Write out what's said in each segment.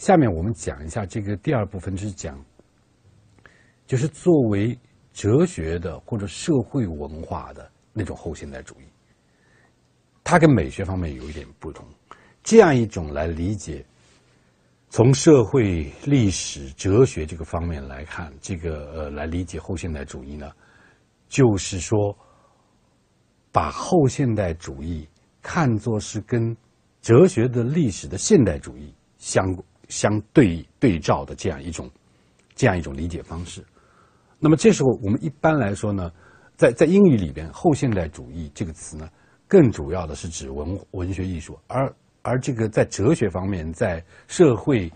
下面我们讲一下这个第二部分，就是讲，就是作为哲学的或者社会文化的那种后现代主义，它跟美学方面有一点不同。这样一种来理解，从社会、历史、哲学这个方面来看，这个呃来理解后现代主义呢，就是说，把后现代主义看作是跟哲学的历史的现代主义相相对对照的这样一种这样一种理解方式。那么这时候我们一般来说呢，在在英语里边，后现代主义这个词呢，更主要的是指文文学艺术，而而这个在哲学方面，在社会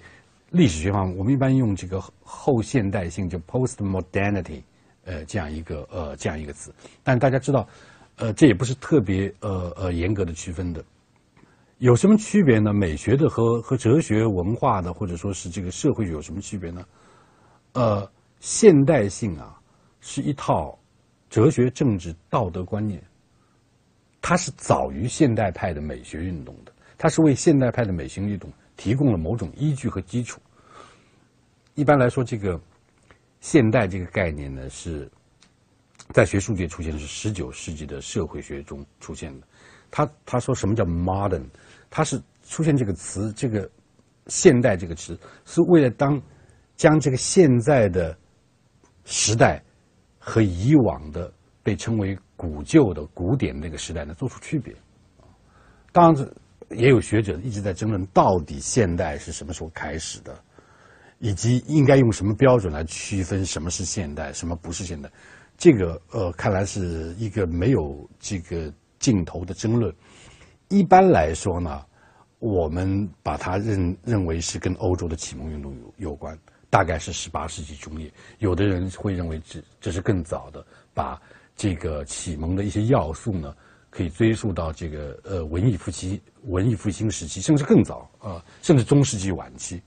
历史学方面，我们一般用这个后现代性，就 postmodernity，呃，这样一个呃这样一个词。但大家知道，呃，这也不是特别呃呃严格的区分的。有什么区别呢？美学的和和哲学文化的，或者说是这个社会有什么区别呢？呃，现代性啊，是一套哲学、政治、道德观念，它是早于现代派的美学运动的。它是为现代派的美学运动提供了某种依据和基础。一般来说，这个“现代”这个概念呢，是在学术界出现是十九世纪的社会学中出现的。他他说什么叫 “modern”？它是出现这个词，这个“现代”这个词，是为了当将这个现在的时代和以往的被称为古旧的古典那个时代呢做出区别。当然。也有学者一直在争论，到底现代是什么时候开始的，以及应该用什么标准来区分什么是现代，什么不是现代。这个呃，看来是一个没有这个尽头的争论。一般来说呢，我们把它认认为是跟欧洲的启蒙运动有有关，大概是十八世纪中叶。有的人会认为这这是更早的，把这个启蒙的一些要素呢。可以追溯到这个呃文艺复兴、文艺复兴时期，甚至更早啊，甚至中世纪晚期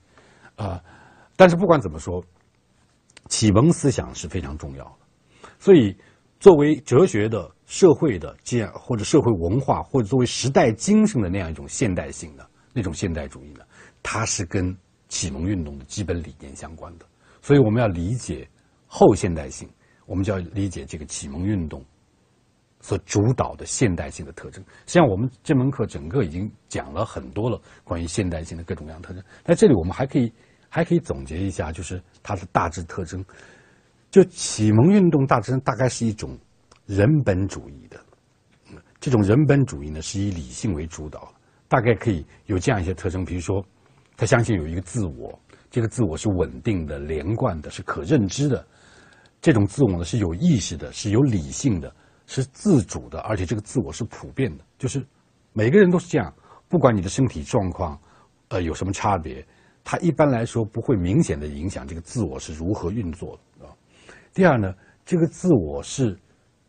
啊。但是不管怎么说，启蒙思想是非常重要的。所以，作为哲学的、社会的这样或者社会文化，或者作为时代精神的那样一种现代性的那种现代主义呢，它是跟启蒙运动的基本理念相关的。所以，我们要理解后现代性，我们就要理解这个启蒙运动。所主导的现代性的特征，实际上我们这门课整个已经讲了很多了关于现代性的各种各样特征。在这里，我们还可以还可以总结一下，就是它的大致特征。就启蒙运动大致大概是一种人本主义的，这种人本主义呢是以理性为主导，大概可以有这样一些特征，比如说，他相信有一个自我，这个自我是稳定的、连贯的、是可认知的，这种自我呢是有意识的、是有理性的。是自主的，而且这个自我是普遍的，就是每个人都是这样，不管你的身体状况，呃，有什么差别，它一般来说不会明显的影响这个自我是如何运作的啊。第二呢，这个自我是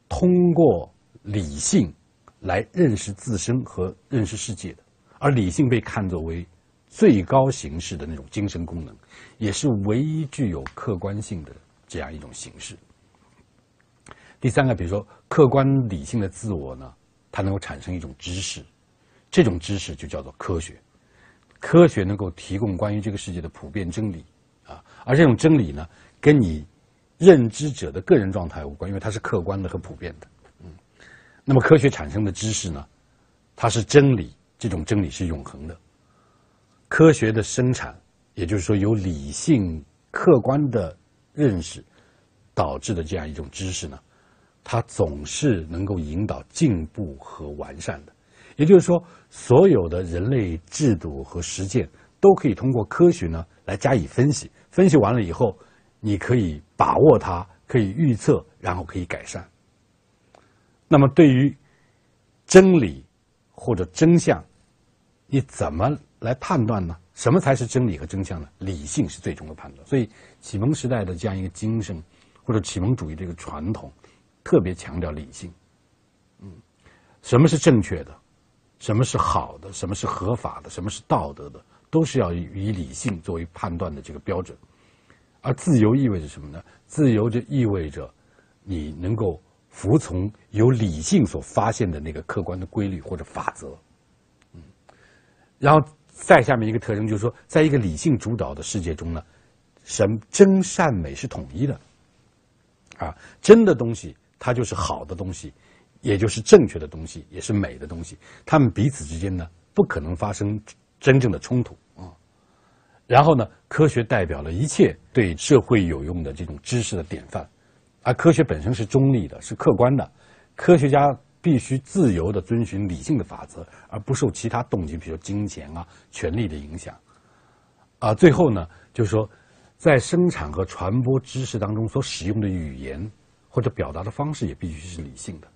通过理性来认识自身和认识世界的，而理性被看作为最高形式的那种精神功能，也是唯一具有客观性的这样一种形式。第三个，比如说客观理性的自我呢，它能够产生一种知识，这种知识就叫做科学。科学能够提供关于这个世界的普遍真理啊，而这种真理呢，跟你认知者的个人状态无关，因为它是客观的和普遍的。嗯，那么科学产生的知识呢，它是真理，这种真理是永恒的。科学的生产，也就是说由理性客观的认识导致的这样一种知识呢。它总是能够引导进步和完善的，也就是说，所有的人类制度和实践都可以通过科学呢来加以分析。分析完了以后，你可以把握它，可以预测，然后可以改善。那么，对于真理或者真相，你怎么来判断呢？什么才是真理和真相呢？理性是最终的判断。所以，启蒙时代的这样一个精神，或者启蒙主义这个传统。特别强调理性，嗯，什么是正确的，什么是好的，什么是合法的，什么是道德的，都是要以理性作为判断的这个标准。而自由意味着什么呢？自由就意味着你能够服从由理性所发现的那个客观的规律或者法则，嗯，然后再下面一个特征就是说，在一个理性主导的世界中呢，什真善美是统一的，啊，真的东西它就是好的东西，也就是正确的东西，也是美的东西，它们彼此之间呢不可能发生真正的冲突啊。然后呢，科学代表了一切对社会有用的这种知识的典范，而科学本身是中立的，是客观的，科学家。必须自由的遵循理性的法则，而不受其他动机，比如金钱啊、权力的影响。啊，最后呢，就是说，在生产和传播知识当中所使用的语言或者表达的方式也必须是理性的。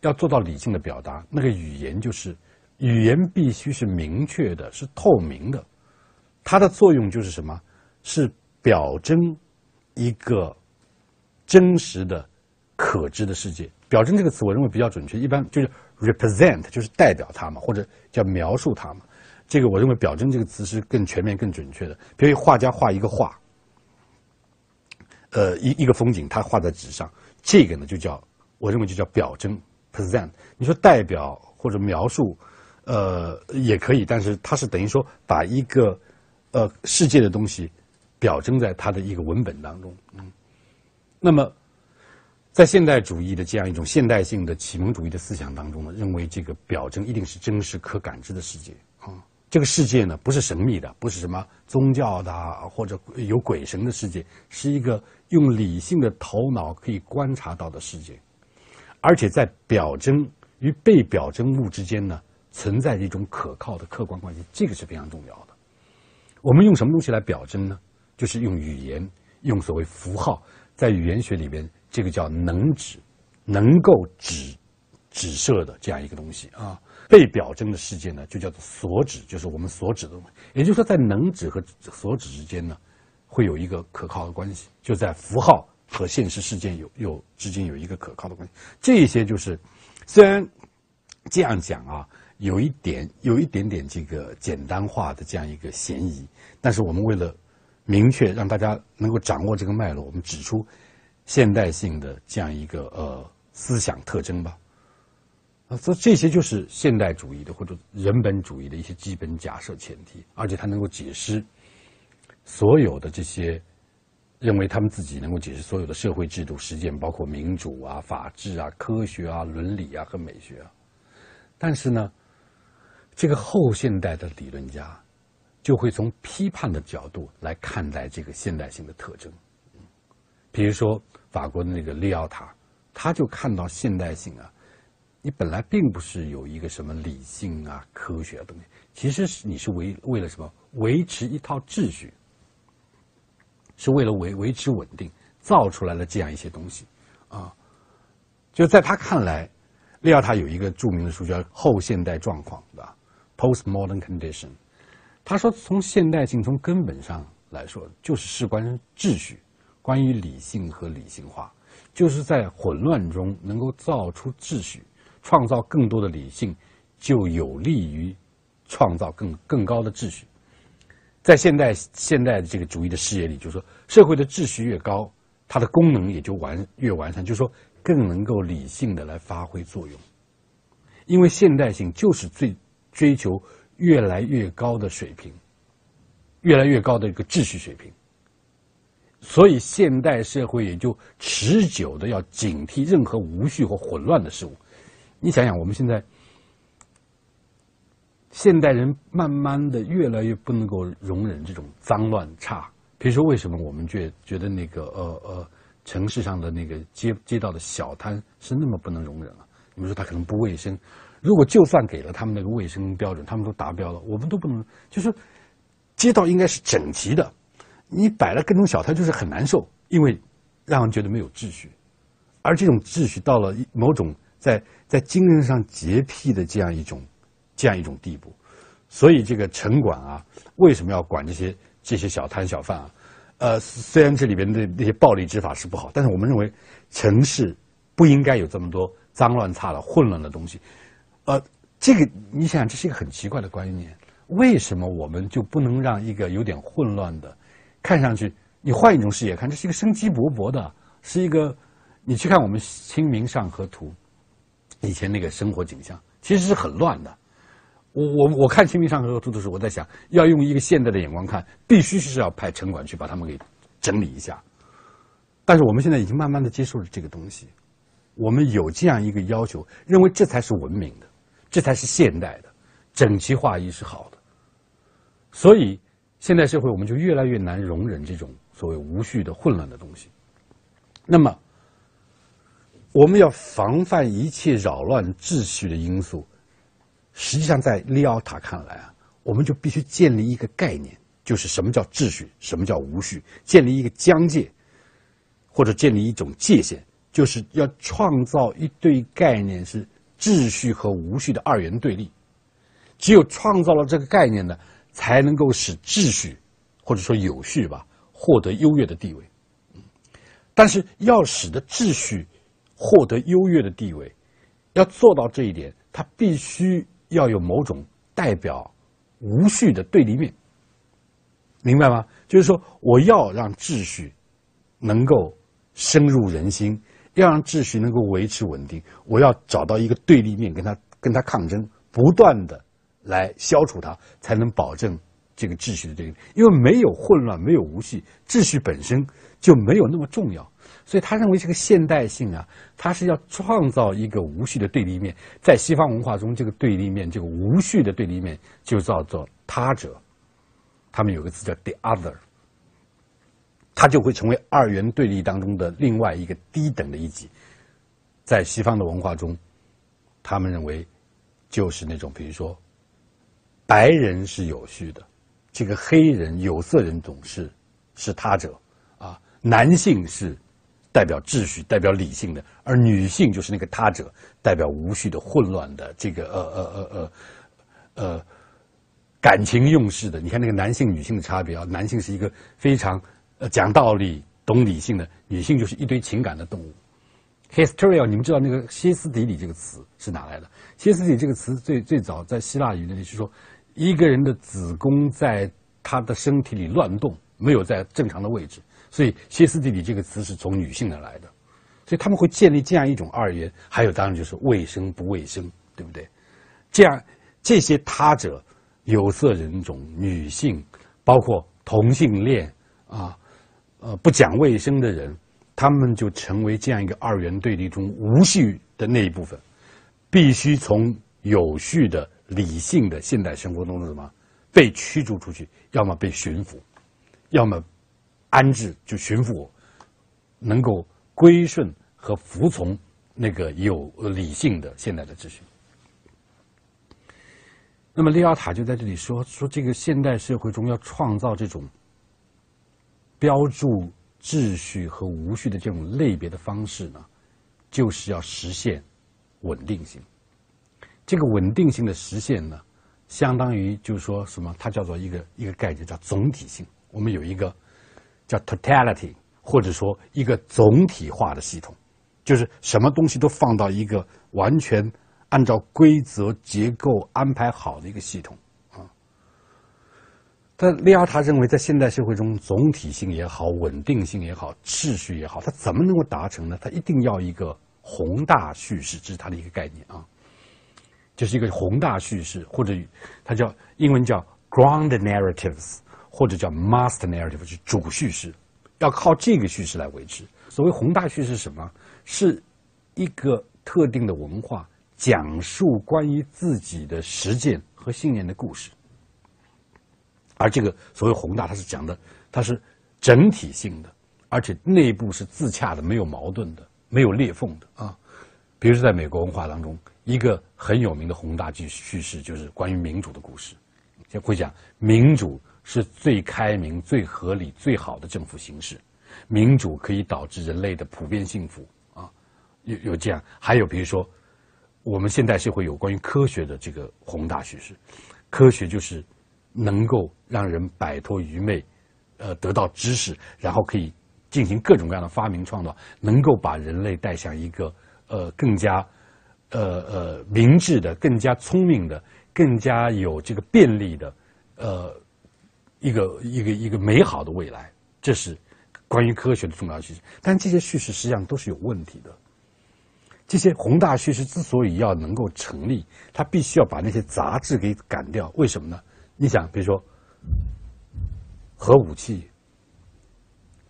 要做到理性的表达，那个语言就是语言必须是明确的、是透明的。它的作用就是什么？是表征一个真实的、可知的世界。表征这个词，我认为比较准确，一般就是 represent，就是代表它嘛，或者叫描述它嘛。这个我认为表征这个词是更全面、更准确的。比如画家画一个画，呃，一一个风景，他画在纸上，这个呢就叫我认为就叫表征 present。你说代表或者描述，呃，也可以，但是它是等于说把一个呃世界的东西表征在它的一个文本当中，嗯，那么。在现代主义的这样一种现代性的启蒙主义的思想当中呢，认为这个表征一定是真实可感知的世界啊。这个世界呢，不是神秘的，不是什么宗教的或者有鬼神的世界，是一个用理性的头脑可以观察到的世界。而且在表征与被表征物之间呢，存在着一种可靠的客观关系，这个是非常重要的。我们用什么东西来表征呢？就是用语言，用所谓符号，在语言学里边。这个叫能指，能够指指涉的这样一个东西啊。被表征的事件呢，就叫做所指，就是我们所指的东西。也就是说，在能指和所指之间呢，会有一个可靠的关系，就在符号和现实事件有有之间有一个可靠的关系。这些就是虽然这样讲啊，有一点有一点点这个简单化的这样一个嫌疑，但是我们为了明确让大家能够掌握这个脉络，我们指出。现代性的这样一个呃思想特征吧，啊，所以这些就是现代主义的或者人本主义的一些基本假设前提，而且它能够解释所有的这些认为他们自己能够解释所有的社会制度实践，包括民主啊、法治啊、科学啊、伦理啊和美学啊。但是呢，这个后现代的理论家就会从批判的角度来看待这个现代性的特征。比如说法国的那个利奥塔，他就看到现代性啊，你本来并不是有一个什么理性啊、科学的东西，其实是你是为为了什么？维持一套秩序，是为了维维持稳定，造出来了这样一些东西，啊，就在他看来，利奥塔有一个著名的书叫《后现代状况》的 （Postmodern Condition），他说从现代性从根本上来说，就是事关秩序。关于理性和理性化，就是在混乱中能够造出秩序，创造更多的理性，就有利于创造更更高的秩序。在现代现代的这个主义的视野里，就是说，社会的秩序越高，它的功能也就完越完善，就是说，更能够理性的来发挥作用。因为现代性就是最追求越来越高的水平，越来越高的一个秩序水平。所以，现代社会也就持久的要警惕任何无序或混乱的事物。你想想，我们现在现代人慢慢的越来越不能够容忍这种脏乱差。比如说，为什么我们觉觉得那个呃呃城市上的那个街街道的小摊是那么不能容忍啊？你们说它可能不卫生。如果就算给了他们那个卫生标准，他们都达标了，我们都不能。就是街道应该是整齐的。你摆了各种小摊就是很难受，因为让人觉得没有秩序，而这种秩序到了某种在在精神上洁癖的这样一种这样一种地步，所以这个城管啊，为什么要管这些这些小摊小贩啊？呃，虽然这里边的那些暴力执法是不好，但是我们认为城市不应该有这么多脏乱差的混乱的东西。呃，这个你想想，这是一个很奇怪的观念，为什么我们就不能让一个有点混乱的？看上去，你换一种视野看，这是一个生机勃勃的，是一个。你去看我们《清明上河图》，以前那个生活景象，其实是很乱的。我我我看《清明上河图》的时候，我在想，要用一个现代的眼光看，必须是要派城管去把他们给整理一下。但是我们现在已经慢慢的接受了这个东西，我们有这样一个要求，认为这才是文明的，这才是现代的，整齐划一是好的。所以现代社会我们就越来越难容忍这种所谓无序的混乱的东西。那么我们要防范一切扰乱秩序的因素，实际上在利奥塔看来啊，我们就必须建立一个概念，就是什么叫秩序，什么叫无序，建立一个疆界。或者建立一种界限，就是要创造一对概念是秩序和无序的二元对立。只有创造了这个概念呢，才能够使秩序或者说有序吧获得优越的地位。但是要使得秩序获得优越的地位，要做到这一点，它必须要有某种代表无序的对立面，明白吗？就是说，我要让秩序能够。深入人心，要让秩序能够维持稳定，我要找到一个对立面，跟他跟他抗争，不断的来消除它，才能保证这个秩序的对立。因为没有混乱，没有无序，秩序本身就没有那么重要。所以他认为这个现代性啊，他是要创造一个无序的对立面。在西方文化中，这个对立面，这个无序的对立面，就叫做他者。他们有个词叫 the other。它就会成为二元对立当中的另外一个低等的一级。在西方的文化中，他们认为就是那种，比如说，白人是有序的，这个黑人有色人种是是他者啊，男性是代表秩序、代表理性的，而女性就是那个他者，代表无序的、混乱的这个呃呃呃呃呃感情用事的。你看那个男性、女性的差别啊，男性是一个非常。讲道理、懂理性的女性就是一堆情感的动物。Hysteria，你们知道那个歇斯底里这个词是哪来的？歇斯底里这个词最最早在希腊语那里是说，一个人的子宫在他的身体里乱动，没有在正常的位置，所以歇斯底里这个词是从女性那来的。所以他们会建立这样一种二元，还有当然就是卫生不卫生，对不对？这样这些他者、有色人种、女性，包括同性恋啊。呃，不讲卫生的人，他们就成为这样一个二元对立中无序的那一部分，必须从有序的、理性的现代生活中什么被驱逐出去，要么被驯服，要么安置就驯服，能够归顺和服从那个有理性的现代的秩序。那么利奥塔就在这里说说，这个现代社会中要创造这种。标注秩序和无序的这种类别的方式呢，就是要实现稳定性。这个稳定性的实现呢，相当于就是说什么？它叫做一个一个概念，叫总体性。我们有一个叫 totality，或者说一个总体化的系统，就是什么东西都放到一个完全按照规则结构安排好的一个系统。但利奥塔认为，在现代社会中，总体性也好，稳定性也好，秩序也好，它怎么能够达成呢？它一定要一个宏大叙事，这是它的一个概念啊，就是一个宏大叙事，或者它叫英文叫 ground narratives，或者叫 master narrative，是主叙事，要靠这个叙事来维持。所谓宏大叙事是什么？是一个特定的文化讲述关于自己的实践和信念的故事。而这个所谓宏大，它是讲的，它是整体性的，而且内部是自洽的，没有矛盾的，没有裂缝的啊。比如说，在美国文化当中，一个很有名的宏大叙叙事就是关于民主的故事，就会讲民主是最开明、最合理、最好的政府形式，民主可以导致人类的普遍幸福啊。有有这样，还有比如说，我们现代社会有关于科学的这个宏大叙事，科学就是。能够让人摆脱愚昧，呃，得到知识，然后可以进行各种各样的发明创造，能够把人类带向一个呃更加呃呃明智的、更加聪明的、更加有这个便利的呃一个一个一个美好的未来。这是关于科学的重要叙事。但这些叙事实际上都是有问题的。这些宏大叙事之所以要能够成立，它必须要把那些杂质给赶掉。为什么呢？你想，比如说核武器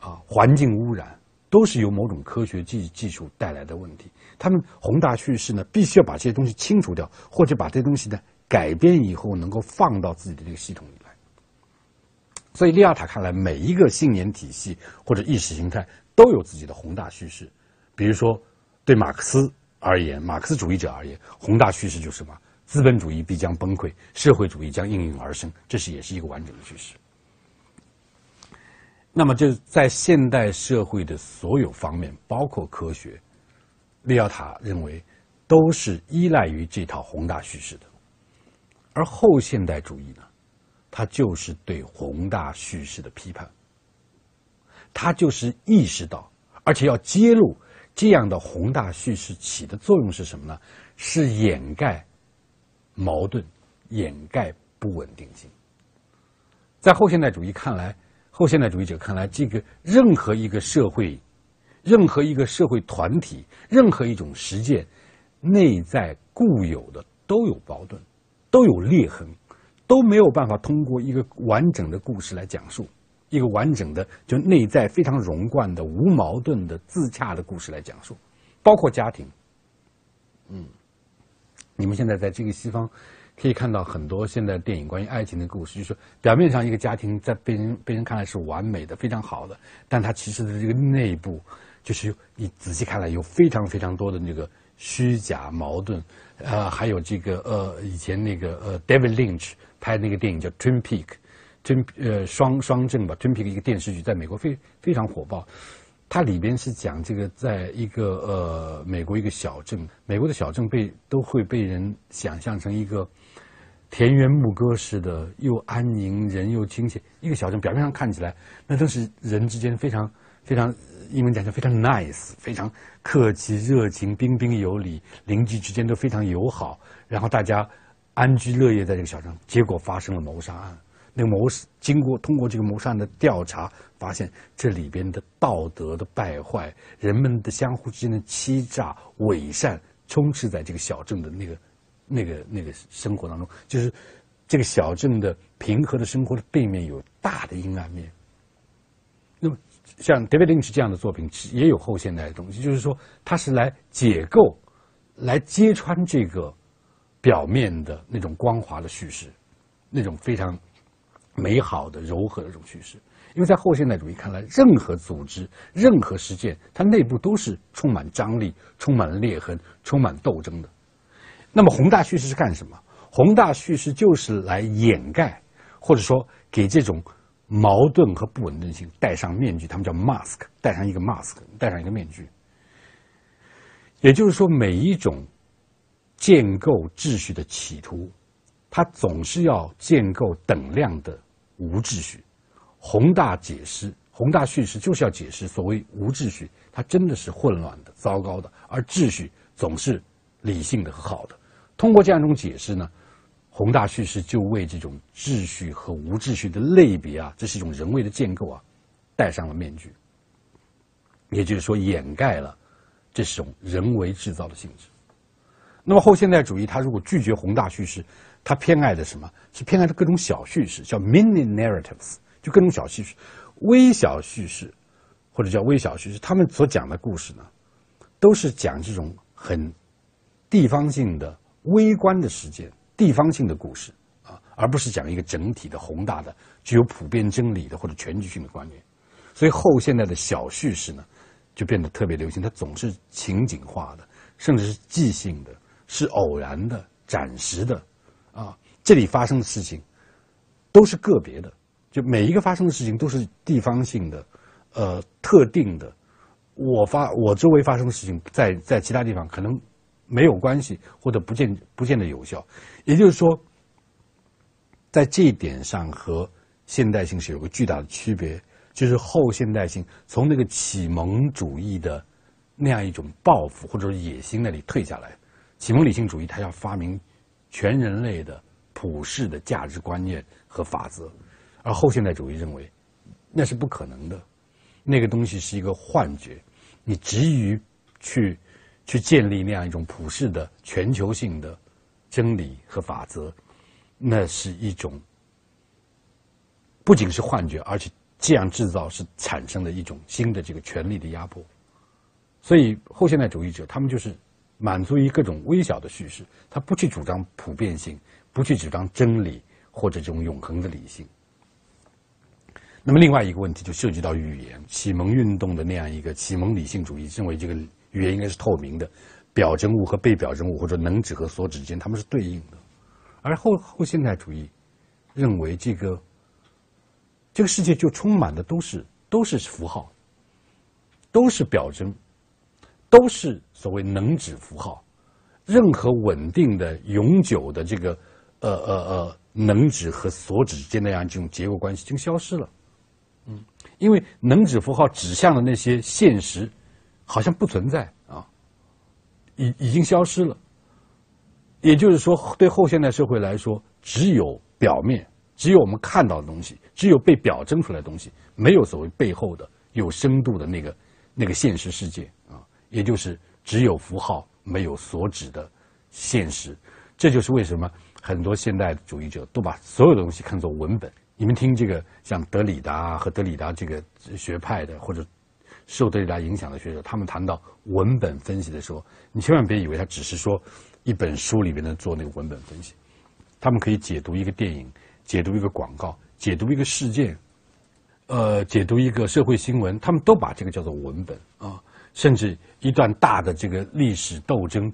啊，环境污染，都是由某种科学技技术带来的问题。他们宏大叙事呢，必须要把这些东西清除掉，或者把这些东西呢改变以后，能够放到自己的这个系统里来。所以，利亚塔看来，每一个信念体系或者意识形态都有自己的宏大叙事。比如说，对马克思而言，马克思主义者而言，宏大叙事就是什么？资本主义必将崩溃，社会主义将应运而生，这是也是一个完整的叙事。那么，就在现代社会的所有方面，包括科学，利奥塔认为都是依赖于这套宏大叙事的。而后现代主义呢，它就是对宏大叙事的批判，它就是意识到，而且要揭露这样的宏大叙事起的作用是什么呢？是掩盖。矛盾，掩盖不稳定性。在后现代主义看来，后现代主义者看来，这个任何一个社会，任何一个社会团体，任何一种实践，内在固有的都有矛盾，都有裂痕，都没有办法通过一个完整的故事来讲述，一个完整的就内在非常融贯的无矛盾的自洽的故事来讲述，包括家庭，嗯。你们现在在这个西方，可以看到很多现在电影关于爱情的故事，就是表面上一个家庭在被人被人看来是完美的、非常好的，但它其实的这个内部，就是你仔细看来有非常非常多的那个虚假矛盾，呃，还有这个呃以前那个呃 David Lynch 拍那个电影叫 Twin Peak，Twin 呃双双证吧，Twin Peak 一个电视剧在美国非非常火爆。它里边是讲这个，在一个呃美国一个小镇，美国的小镇被都会被人想象成一个田园牧歌式的，又安宁，人又亲切。一个小镇表面上看起来，那都是人之间非常非常，英文讲叫非常 nice，非常客气、热情、彬彬有礼，邻居之间都非常友好，然后大家安居乐业在这个小镇。结果发生了谋杀案。那个谋经过通过这个谋杀案的调查，发现这里边的道德的败坏，人们的相互之间的欺诈伪善，充斥在这个小镇的那个、那个、那个生活当中。就是这个小镇的平和的生活的背面有大的阴暗面。那么，像 David Lynch 这样的作品也有后现代的东西，就是说，它是来解构、来揭穿这个表面的那种光滑的叙事，那种非常。美好的、柔和的这种叙事，因为在后现代主义看来，任何组织、任何实践，它内部都是充满张力、充满裂痕、充满斗争的。那么，宏大叙事是干什么？宏大叙事就是来掩盖，或者说给这种矛盾和不稳定性戴上面具。他们叫 mask，戴上一个 mask，戴上一个面具。也就是说，每一种建构秩序的企图。它总是要建构等量的无秩序，宏大解释、宏大叙事就是要解释所谓无秩序，它真的是混乱的、糟糕的，而秩序总是理性的和好的。通过这样一种解释呢，宏大叙事就为这种秩序和无秩序的类别啊，这是一种人为的建构啊，戴上了面具，也就是说掩盖了这种人为制造的性质。那么后现代主义，它如果拒绝宏大叙事，它偏爱的什么是偏爱的各种小叙事，叫 mini narratives，就各种小叙事、微小叙事，或者叫微小叙事。他们所讲的故事呢，都是讲这种很地方性的、微观的事件、地方性的故事啊，而不是讲一个整体的、宏大的、具有普遍真理的或者全局性的观念。所以后现代的小叙事呢，就变得特别流行。它总是情景化的，甚至是即兴的，是偶然的、暂时的。啊，这里发生的事情都是个别的，就每一个发生的事情都是地方性的，呃，特定的。我发我周围发生的事情，在在其他地方可能没有关系，或者不见不见得有效。也就是说，在这一点上和现代性是有个巨大的区别，就是后现代性从那个启蒙主义的那样一种抱负或者野心那里退下来，启蒙理性主义它要发明。全人类的普世的价值观念和法则，而后现代主义认为那是不可能的，那个东西是一个幻觉，你急于去去建立那样一种普世的全球性的真理和法则，那是一种不仅是幻觉，而且这样制造是产生的一种新的这个权力的压迫。所以后现代主义者他们就是满足于各种微小的叙事，他不去主张普遍性，不去主张真理或者这种永恒的理性。那么另外一个问题就涉及到语言，启蒙运动的那样一个启蒙理性主义认为这个语言应该是透明的，表征物和被表征物或者能指和所指之间它们是对应的，而后后现代主义认为这个这个世界就充满的都是都是符号，都是表征，都是所谓能指符号，任何稳定的永久的这个呃呃呃能指和所指之间那样这种结构关系就消失了。嗯，因为能指符号指向的那些现实，好像不存在啊，已已经消失了。也就是说，对后现代社会来说，只有表面，只有我们看到的东西，只有被表征出来的东西，没有所谓背后的有深度的那个那个现实世界啊。也就是只有符号，没有所指的现实。这就是为什么很多现代主义者都把所有的东西看作文本。你们听这个像德里达和德里达这个学派的，或者受德里达影响的学者，他们谈到文本分析的时候，你千万别以为他只是说一本书里面的做那个文本分析，他们可以解读一个电影，解读一个广告，解读一个事件，呃，解读一个社会新闻，他们都把这个叫做文本啊，甚至一段大的这个历史斗争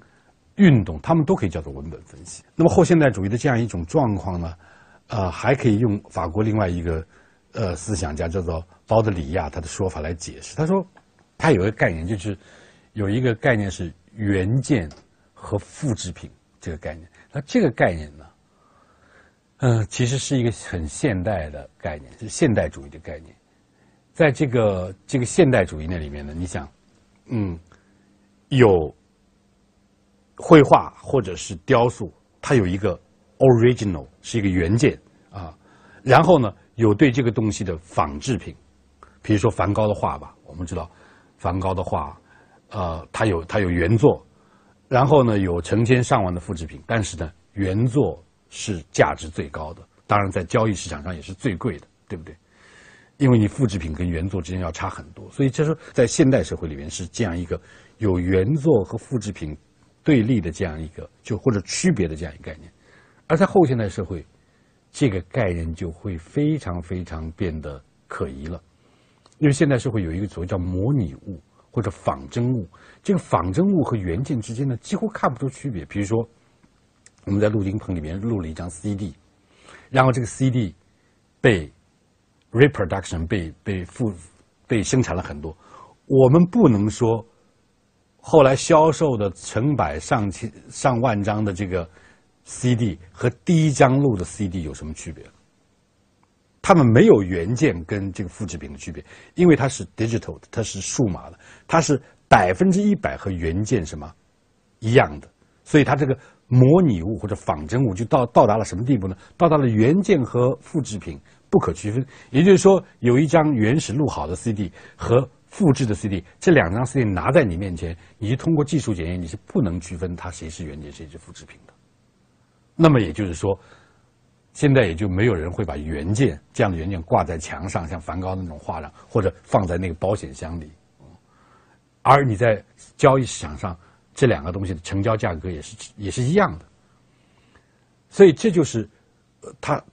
运动，他们都可以叫做文本分析。那么后现代主义的这样一种状况呢？呃，还可以用法国另外一个呃思想家叫做包德里亚他的说法来解释。他说，他有一个概念，就是有一个概念是原件和复制品这个概念。那这个概念呢，嗯，其实是一个很现代的概念，是现代主义的概念。在这个这个现代主义那里面呢，你想，嗯，有绘画或者是雕塑，它有一个。Original 是一个原件啊，然后呢，有对这个东西的仿制品，比如说梵高的画吧，我们知道梵高的画，呃，它有它有原作，然后呢，有成千上万的复制品，但是呢，原作是价值最高的，当然在交易市场上也是最贵的，对不对？因为你复制品跟原作之间要差很多，所以这是在现代社会里面是这样一个有原作和复制品对立的这样一个就或者区别的这样一个概念。而在后现代社会，这个概念就会非常非常变得可疑了，因为现代社会有一个所谓叫模拟物或者仿真物，这个仿真物和原件之间呢几乎看不出区别。比如说，我们在录音棚里面录了一张 CD，然后这个 CD 被 reproduction 被被复被生产了很多，我们不能说后来销售的成百上千上万张的这个。CD 和第一张录的 CD 有什么区别？它们没有原件跟这个复制品的区别，因为它是 digital 的，它是数码的，它是百分之一百和原件什么一样的，所以它这个模拟物或者仿真物就到到达了什么地步呢？到达了原件和复制品不可区分。也就是说，有一张原始录好的 CD 和复制的 CD，这两张 CD 拿在你面前，你通过技术检验，你是不能区分它谁是原件谁是复制品。那么也就是说，现在也就没有人会把原件这样的原件挂在墙上，像梵高那种画上，或者放在那个保险箱里。而你在交易市场上，这两个东西的成交价格也是也是一样的。所以这就是，它，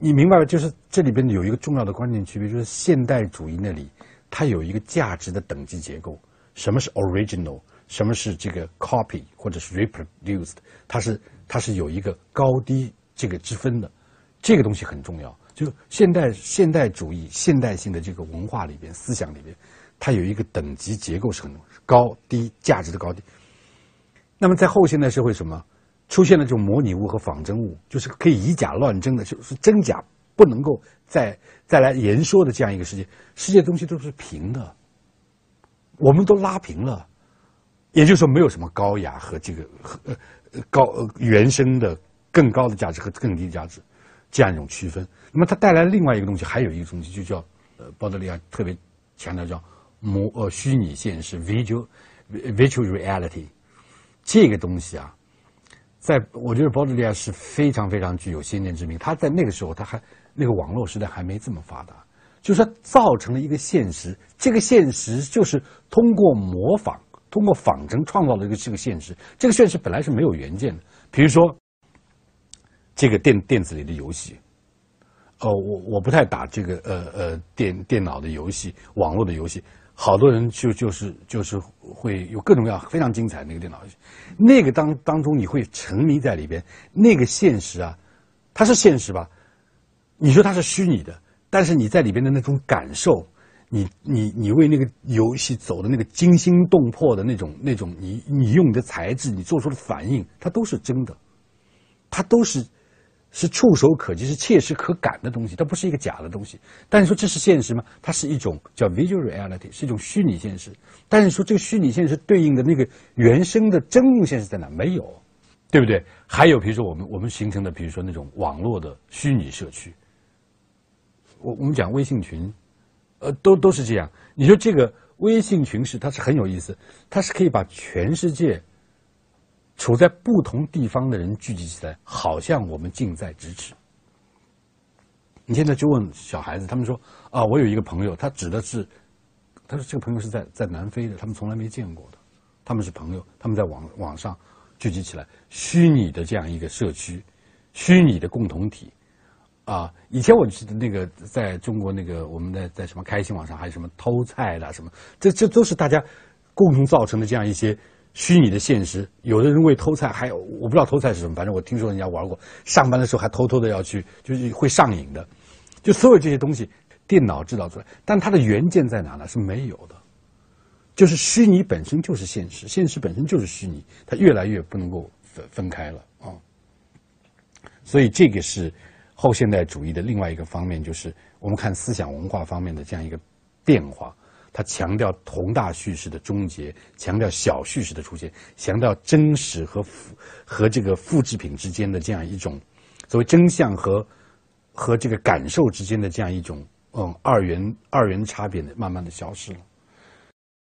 你明白了？就是这里边有一个重要的关键区别，就是现代主义那里它有一个价值的等级结构。什么是 original？什么是这个 copy 或者是 reproduced？它是。它是有一个高低这个之分的，这个东西很重要。就现代现代主义现代性的这个文化里边、思想里边，它有一个等级结构是很高低价值的高低。那么在后现代社会，什么出现了这种模拟物和仿真物，就是可以以假乱真的，就是真假不能够再再来言说的这样一个世界。世界东西都是平的，我们都拉平了，也就是说没有什么高雅和这个和。高原生的更高的价值和更低的价值，这样一种区分。那么它带来另外一个东西，还有一个东西就叫呃，鲍德利亚特别强调叫模呃虚拟现实 （visual virtual reality 这个东西啊，在我觉得保德利亚是非常非常具有先见之明。他在那个时候，他还那个网络时代还没这么发达，就是说造成了一个现实。这个现实就是通过模仿、通过仿真创造了一个这个现实。这个现实本来是没有原件的，比如说这个电电子里的游戏。哦，我我不太打这个呃呃电电脑的游戏、网络的游戏，好多人就就是就是会有各种各样非常精彩那个电脑游戏，那个当当中你会沉迷在里边，那个现实啊，它是现实吧？你说它是虚拟的，但是你在里边的那种感受，你你你为那个游戏走的那个惊心动魄的那种那种，你你用你的才智，你做出的反应，它都是真的，它都是。是触手可及、是切实可感的东西，它不是一个假的东西。但是说这是现实吗？它是一种叫 visual reality，是一种虚拟现实。但是说这个虚拟现实对应的那个原生的真物现实在哪？没有，对不对？还有比如说我们我们形成的，比如说那种网络的虚拟社区，我我们讲微信群，呃，都都是这样。你说这个微信群是它是很有意思，它是可以把全世界。处在不同地方的人聚集起来，好像我们近在咫尺。你现在就问小孩子，他们说：“啊，我有一个朋友，他指的是，他说这个朋友是在在南非的，他们从来没见过的，他们是朋友，他们在网网上聚集起来，虚拟的这样一个社区，虚拟的共同体。啊，以前我记得那个在中国那个我们在在什么开心网上还有什么偷菜的什么，这这都是大家共同造成的这样一些。”虚拟的现实，有的人为偷菜，还有我不知道偷菜是什么，反正我听说人家玩过，上班的时候还偷偷的要去，就是会上瘾的。就所有这些东西，电脑制造出来，但它的原件在哪呢？是没有的。就是虚拟本身就是现实，现实本身就是虚拟，它越来越不能够分分开了啊。所以这个是后现代主义的另外一个方面，就是我们看思想文化方面的这样一个变化。它强调宏大叙事的终结，强调小叙事的出现，强调真实和复和这个复制品之间的这样一种，所谓真相和和这个感受之间的这样一种嗯二元二元差别的慢慢的消失了。